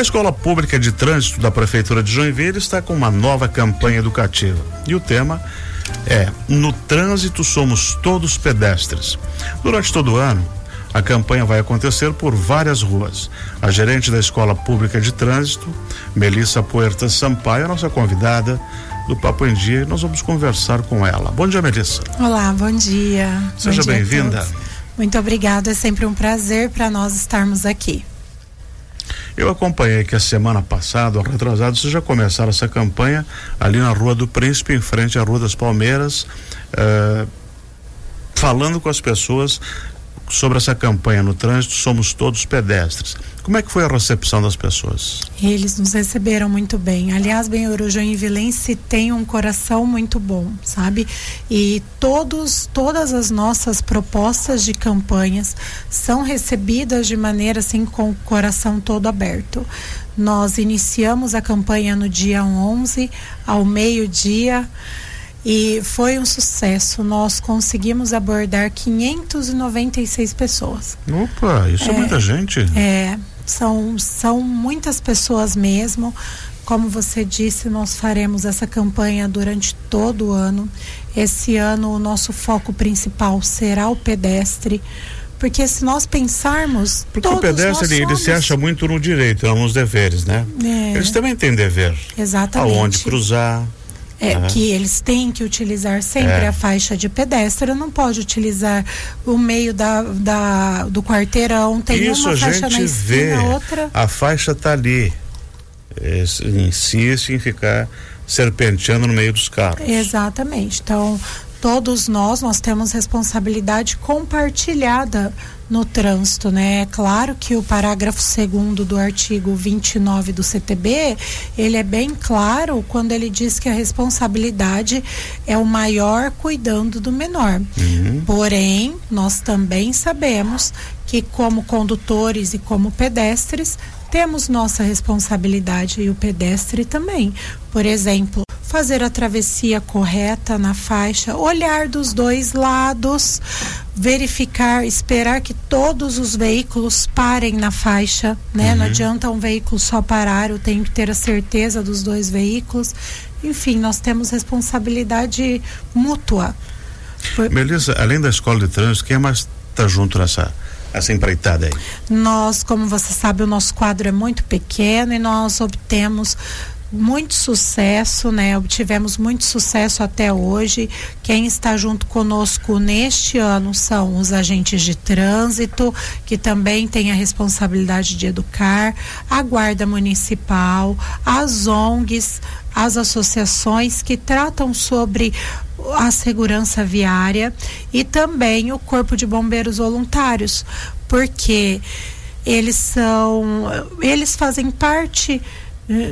a Escola Pública de Trânsito da Prefeitura de Joinville está com uma nova campanha educativa. E o tema é No Trânsito Somos Todos Pedestres. Durante todo o ano, a campanha vai acontecer por várias ruas. A gerente da Escola Pública de Trânsito, Melissa Puerta Sampaio, é a nossa convidada do Papo em Dia, e nós vamos conversar com ela. Bom dia, Melissa. Olá, bom dia. Seja bem-vinda. Muito obrigada, é sempre um prazer para nós estarmos aqui. Eu acompanhei que a semana passada, retrasado, vocês já começaram essa campanha ali na Rua do Príncipe, em frente à Rua das Palmeiras, uh, falando com as pessoas sobre essa campanha no trânsito Somos Todos Pedestres. Como é que foi a recepção das pessoas? Eles nos receberam muito bem. Aliás, Benhuru Joinvilense tem um coração muito bom, sabe? E todos, todas as nossas propostas de campanhas são recebidas de maneira assim com o coração todo aberto. Nós iniciamos a campanha no dia 11 ao meio-dia e foi um sucesso. Nós conseguimos abordar 596 pessoas. Opa, isso é, é muita gente. É, são, são muitas pessoas mesmo. Como você disse, nós faremos essa campanha durante todo o ano. Esse ano, o nosso foco principal será o pedestre. Porque se nós pensarmos. Porque o pedestre ele, somos... ele, se acha muito no direito, não nos deveres, né? É. Eles também têm dever. Exatamente. Aonde cruzar, é, uhum. que eles têm que utilizar sempre é. a faixa de pedestre, não pode utilizar o meio da, da do quarteirão, tem Isso uma faixa na esquina, vê. outra. A faixa está ali. insiste em ficar serpenteando no meio dos carros. Exatamente. Então, todos nós, nós temos responsabilidade compartilhada no trânsito, né? É claro que o parágrafo segundo do artigo 29 do CTB, ele é bem claro quando ele diz que a responsabilidade é o maior cuidando do menor. Uhum. Porém, nós também sabemos que como condutores e como pedestres, temos nossa responsabilidade e o pedestre também. Por exemplo, fazer a travessia correta na faixa, olhar dos dois lados, verificar, esperar que todos os veículos parem na faixa, né? Uhum. Não adianta um veículo só parar, eu tenho que ter a certeza dos dois veículos. Enfim, nós temos responsabilidade mútua. Por... Melissa, além da escola de trânsito, quem mais está junto nessa essa empreitada aí? Nós, como você sabe, o nosso quadro é muito pequeno e nós obtemos muito sucesso, né? Obtivemos muito sucesso até hoje. Quem está junto conosco neste ano são os agentes de trânsito, que também têm a responsabilidade de educar, a Guarda Municipal, as ONGs, as associações que tratam sobre a segurança viária e também o Corpo de Bombeiros Voluntários, porque eles são, eles fazem parte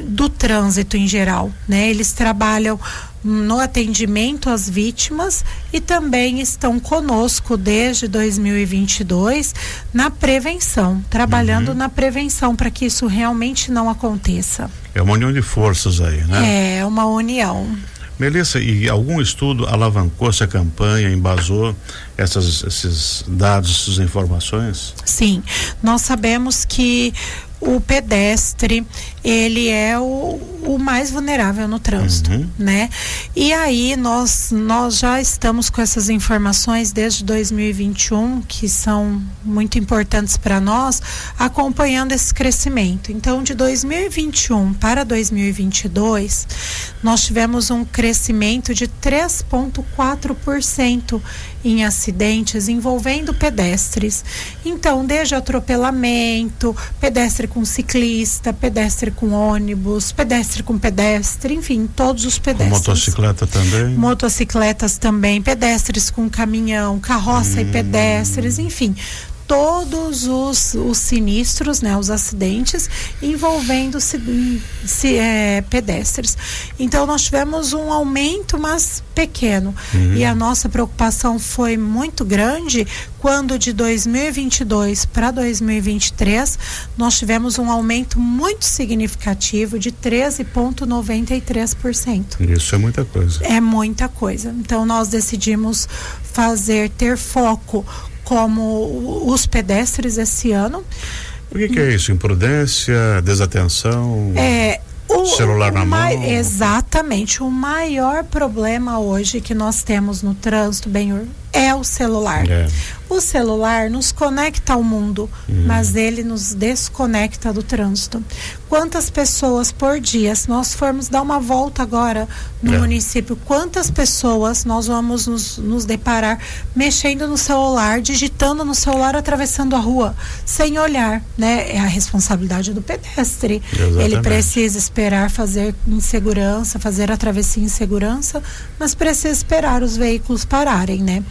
do trânsito em geral, né? Eles trabalham no atendimento às vítimas e também estão conosco desde 2022 na prevenção, trabalhando uhum. na prevenção para que isso realmente não aconteça. É uma união de forças aí, né? É uma união. Melissa, e algum estudo alavancou essa campanha, embasou essas, esses dados, essas informações? Sim, nós sabemos que o pedestre ele é o, o mais vulnerável no trânsito, uhum. né? E aí nós nós já estamos com essas informações desde 2021 que são muito importantes para nós, acompanhando esse crescimento. Então, de 2021 para 2022, nós tivemos um crescimento de 3.4% em acidentes envolvendo pedestres. Então, desde atropelamento, pedestre com ciclista, pedestre com ônibus, pedestre com pedestre, enfim, todos os pedestres. Com motocicleta também? Motocicletas também, pedestres com caminhão, carroça hum. e pedestres, enfim, todos os, os sinistros, né, os acidentes envolvendo se, se, é, pedestres. Então nós tivemos um aumento, mas pequeno. Uhum. E a nossa preocupação foi muito grande quando de 2022 para 2023 nós tivemos um aumento muito significativo de 13,93%. Isso é muita coisa. É muita coisa. Então nós decidimos fazer ter foco como os pedestres esse ano O que, que é isso? Imprudência, desatenção? É, o, celular na mão. Exatamente. O maior problema hoje que nós temos no trânsito, bem, é o celular. É. O celular nos conecta ao mundo, Uhum. mas ele nos desconecta do trânsito. Quantas pessoas por dia, se nós formos dar uma volta agora no É. município, quantas pessoas nós vamos nos, nos deparar mexendo no celular, digitando no celular, atravessando a rua, sem olhar, né? É a responsabilidade do pedestre. Ele Exatamente. precisa esperar fazer em segurança, fazer a travessia em segurança, mas precisa esperar os veículos pararem, né?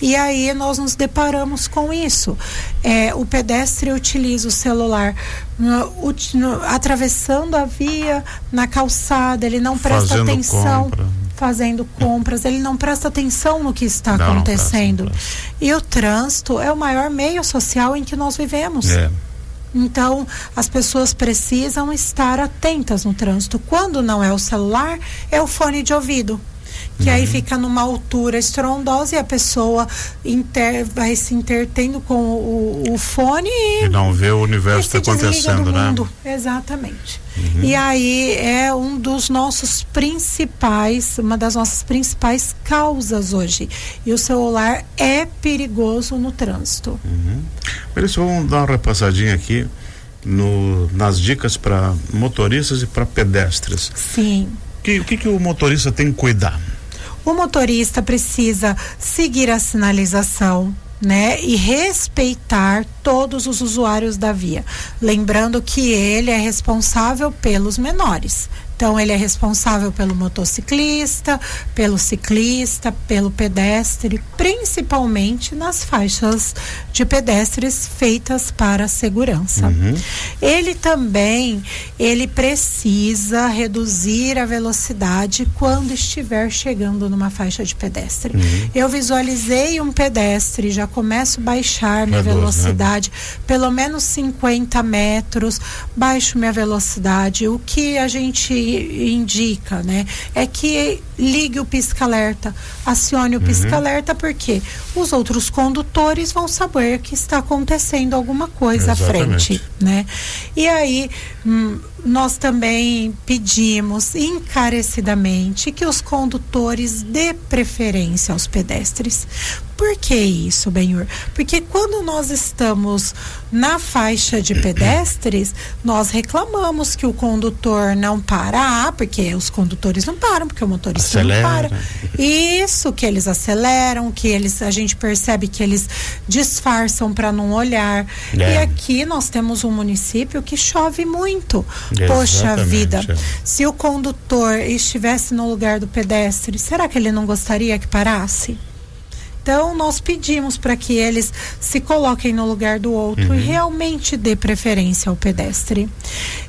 E aí nós nos deparamos com isso. É, o pedestre utiliza o celular no- no- atravessando a via na calçada, ele não presta Fazendo atenção. compra. Fazendo compras, ele não presta atenção no que está Não, não acontecendo. presta, não E o trânsito é o maior meio social em que nós vivemos. É. Então, as pessoas precisam estar atentas no trânsito. Quando não é o celular, é o fone de ouvido. Que Uhum. aí fica numa altura estrondosa e a pessoa inter- vai se intertendo com o, o fone e E não vê o universo desliga acontecendo, do né? mundo. Exatamente. Uhum. E aí é um dos nossos principais, uma das nossas principais causas hoje. E o celular é perigoso no trânsito. Isso, vamos dar uma repassadinha aqui no, nas dicas para motoristas e para pedestres. Sim. Que, o que, que o motorista tem que cuidar? O motorista precisa seguir a sinalização, né, e respeitar todos os usuários da via, lembrando que ele é responsável pelos menores. Então ele é responsável pelo motociclista, pelo ciclista, pelo pedestre, principalmente nas faixas de pedestres feitas para segurança. Uhum. Ele também ele precisa reduzir a velocidade quando estiver chegando numa faixa de pedestre. Uhum. Eu visualizei um pedestre, já começo a baixar minha né? velocidade, pelo menos 50 metros, baixo minha velocidade. O que a gente indica, né, é que ligue o pisca-alerta, acione o Uhum. pisca-alerta, porque os outros condutores vão saber que está acontecendo alguma coisa à Exatamente. frente né? E aí hum, nós também pedimos encarecidamente que os condutores dê preferência aos pedestres. Por que isso, Benhur? Porque quando nós estamos na faixa de pedestres, nós reclamamos que o condutor não para, porque os condutores não param, porque o motorista Acelera. não para. Isso que eles aceleram, que eles a gente percebe que eles disfarçam para não olhar. É. E aqui nós temos um município que chove muito. Poxa Exatamente, vida, é. se o condutor estivesse no lugar do pedestre, será que ele não gostaria que parasse? Então, nós pedimos para que eles se coloquem no lugar do outro e realmente dê preferência ao pedestre.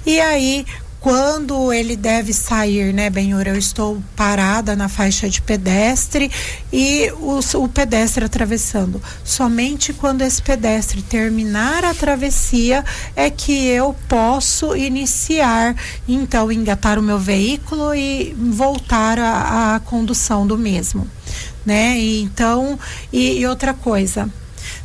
E aí, quando ele deve sair, né, Benhor? Eu estou parada na faixa de pedestre e o, o pedestre atravessando. Somente quando esse pedestre terminar a travessia é que eu posso iniciar, então, engatar o meu veículo e voltar à condução do mesmo né? E então, e, e outra coisa,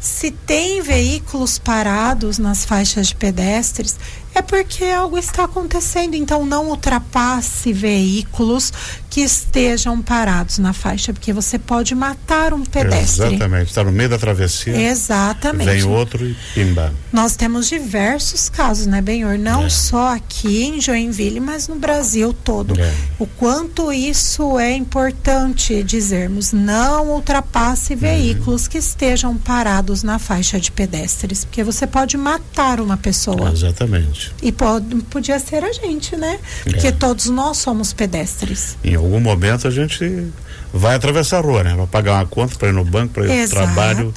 se tem veículos parados nas faixas de pedestres, é porque algo está acontecendo. Então, não ultrapasse veículos que estejam parados na faixa, porque você pode matar um pedestre. Exatamente. Está no meio da travessia. Exatamente. Vem outro e pimba. Nós temos diversos casos, né, Benhor? Não É. só aqui em Joinville, mas no Brasil todo. É. O quanto isso é importante dizermos. Não ultrapasse Uhum. veículos que estejam parados na faixa de pedestres, porque você pode matar uma pessoa. Exatamente. E pode, podia ser a gente, né? Porque É. todos nós somos pedestres. Em algum momento a gente vai atravessar a rua, né? Vai pagar uma conta para ir no banco, para ir para o trabalho.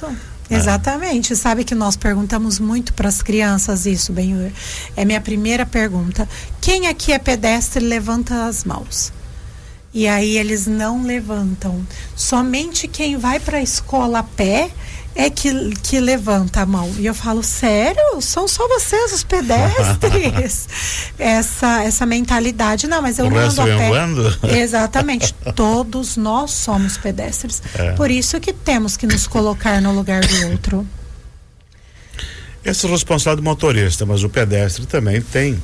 É. Exatamente. Sabe que nós perguntamos muito para as crianças isso, Benhur. É minha primeira pergunta. Quem aqui é pedestre levanta as mãos? E aí eles não levantam. Somente quem vai para a escola a pé é que, que levanta a mão. E eu falo, sério? São só vocês os pedestres? essa, essa mentalidade. Não, mas eu O não ando a pé. voando? Exatamente. Todos nós somos pedestres. É. Por isso que temos que nos colocar no lugar do outro. Esse é o responsável do motorista, mas o pedestre também tem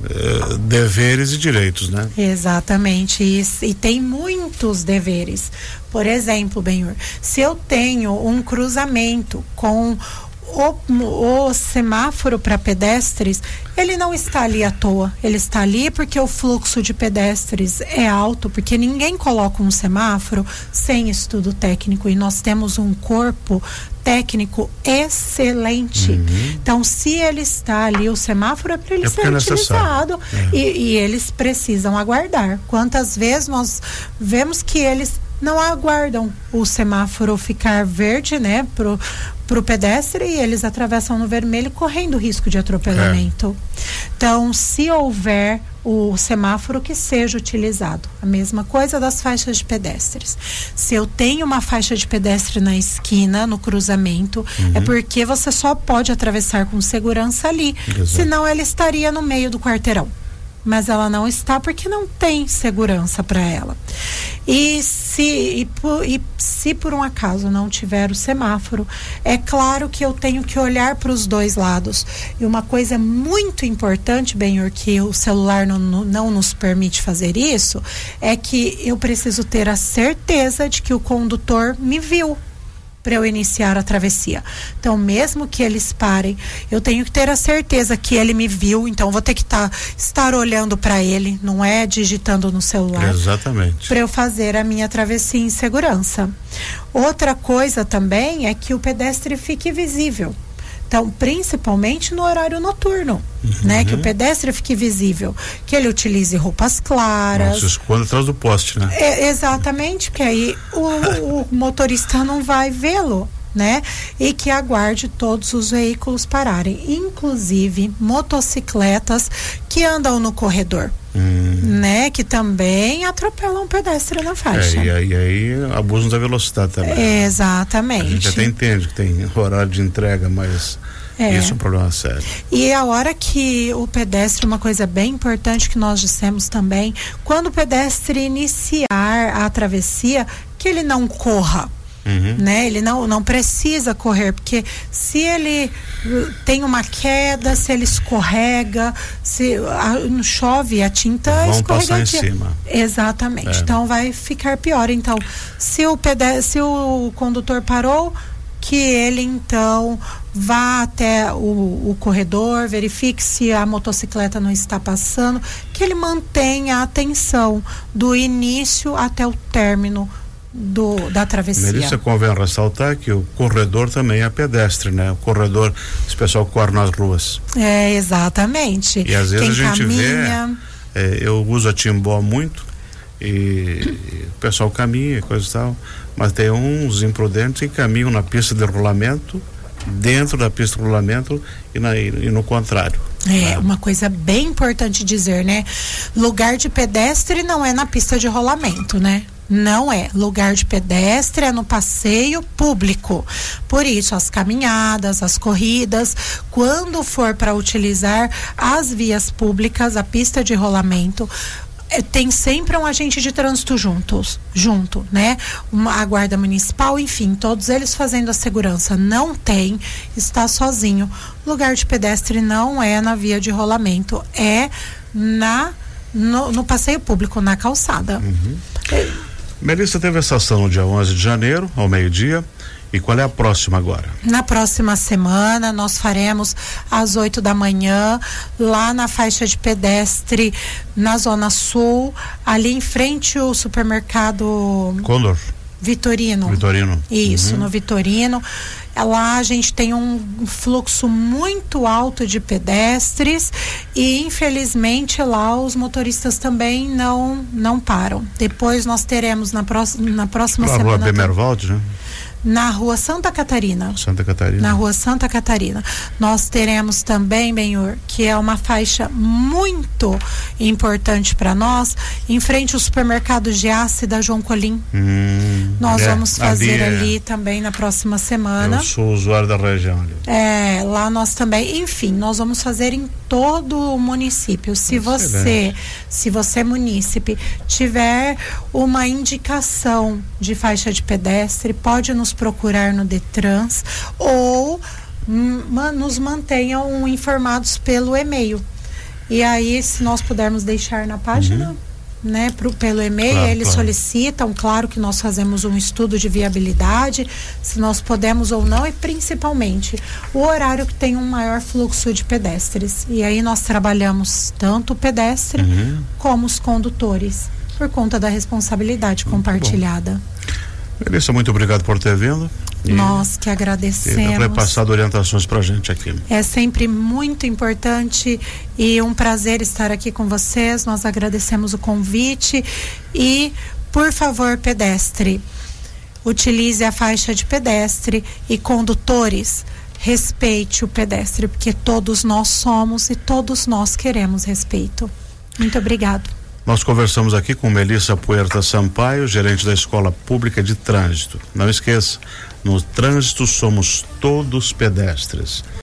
uh, deveres e direitos, né? Exatamente. E, e, tem muitos deveres. Por exemplo, Benhur, se eu tenho um cruzamento com o, o semáforo para pedestres, ele não está ali à toa. Ele está ali porque o fluxo de pedestres é alto, porque ninguém coloca um semáforo sem estudo técnico. E nós temos um corpo técnico excelente. Uhum. Então, se ele está ali, o semáforo é para ele é ser é utilizado. É. E, e eles precisam aguardar. Quantas vezes nós vemos que eles não aguardam o semáforo ficar verde, né, pro pro pedestre e eles atravessam no vermelho correndo risco de atropelamento. É. Então, se houver o semáforo que seja utilizado. A mesma coisa das faixas de pedestres. Se eu tenho uma faixa de pedestre na esquina, no cruzamento, uhum. é porque você só pode atravessar com segurança ali. Exato. Senão ela estaria no meio do quarteirão mas ela não está porque não tem segurança para ela. E se, e, e, se por um acaso não tiver o semáforo, é claro que eu tenho que olhar para os dois lados. E uma coisa muito importante, Benhor, que o celular não, não nos permite fazer isso, é que eu preciso ter a certeza de que o condutor me viu para eu iniciar a travessia. Então, mesmo que eles parem, eu tenho que ter a certeza que ele me viu, então vou ter que tá, estar olhando para ele, não é digitando no celular. Exatamente. Para eu fazer a minha travessia em segurança. Outra coisa também é que o pedestre fique visível. Então, principalmente no horário noturno, uhum. né? Que o pedestre fique visível, que ele utilize roupas claras. Se esconda atrás do poste, né? É, exatamente, porque aí o, o motorista não vai vê-lo. Né? E que aguarde todos os veículos pararem, inclusive motocicletas que andam no corredor. Hum. Né, que também atropelam um pedestre na faixa. É, e, aí, abusam da velocidade também. É, exatamente. A gente até entende que tem horário de entrega, mas é. Isso é um problema sério. E a hora que o pedestre, uma coisa bem importante que nós dissemos também, quando o pedestre iniciar a travessia, que ele não corra. Uhum. Né? Ele não, não precisa correr, porque se ele uh, tem uma queda, se ele escorrega, se a, chove, a tinta Vão escorregadia. Em cima. Exatamente. É. Então vai ficar pior. Então, se o pedestre, se o condutor parou, que ele então vá até o, o, corredor, verifique se a motocicleta não está passando, que ele mantenha a atenção do início até o término do, da travessia. Melissa, convém ressaltar que o corredor também é pedestre, né? O corredor, esse pessoal corre nas ruas. É, exatamente. E às vezes Quem a gente caminha... vê, é, eu uso a Timbó muito, e, e, o pessoal caminha, coisa e tal, mas tem uns imprudentes que caminham na pista de rolamento, dentro da pista de rolamento e, na, e, e no contrário. É, né? uma coisa bem importante dizer, né? Lugar de pedestre não é na pista de rolamento, né? Não é. Lugar de pedestre é no passeio público. Por isso, as caminhadas, as corridas, quando for para utilizar as vias públicas, a pista de rolamento, é, tem sempre um agente de trânsito juntos, junto, né? Uma, a guarda municipal, enfim, todos eles fazendo a segurança. Não tem, está sozinho. Lugar de pedestre não é na via de rolamento, é na no, no passeio público, na calçada. Uhum. É, Melissa teve essa ação no dia 11 de janeiro, ao meio-dia. E qual é a próxima agora? Na próxima semana nós faremos às 8 da manhã, lá na faixa de pedestre, na Zona Sul, ali em frente ao supermercado. Condor. Vitorino. Vitorino. Isso, uhum. no Vitorino. Lá a gente tem um fluxo muito alto de pedestres e infelizmente lá os motoristas também não não param. Depois nós teremos na próxima na próxima semana. Rua Bemervalde, né? Na rua Santa Catarina. Santa Catarina. Na rua Santa Catarina. Nós teremos também, Benhur, que é uma faixa muito importante para nós, em frente ao supermercado de da João Colim. Hum, nós é, vamos fazer ali, é. ali, também na próxima semana. Eu sou usuário da região ali. É, lá nós também, enfim, nós vamos fazer em todo o município. Se Excelente. você, se você munícipe tiver uma indicação de faixa de pedestre, pode nos procurar no Detrans ou nos mantenham informados pelo e-mail. E aí, se nós pudermos deixar na página. Uhum né, pro, pelo e-mail, claro, eles claro. solicitam, claro que nós fazemos um estudo de viabilidade, se nós podemos ou não, e principalmente o horário que tem um maior fluxo de pedestres. E aí nós trabalhamos tanto o pedestre uhum. como os condutores, por conta da responsabilidade muito compartilhada. Melissa, muito obrigado por ter vindo. Nós que agradecemos. E passado orientações para a gente aqui. É sempre muito importante e um prazer estar aqui com vocês. Nós agradecemos o convite e, por favor, pedestre, utilize a faixa de pedestre e condutores. Respeite o pedestre, porque todos nós somos e todos nós queremos respeito. Muito obrigado. Nós conversamos aqui com Melissa Puerta Sampaio, gerente da Escola Pública de Trânsito. Não esqueça, no trânsito somos todos pedestres.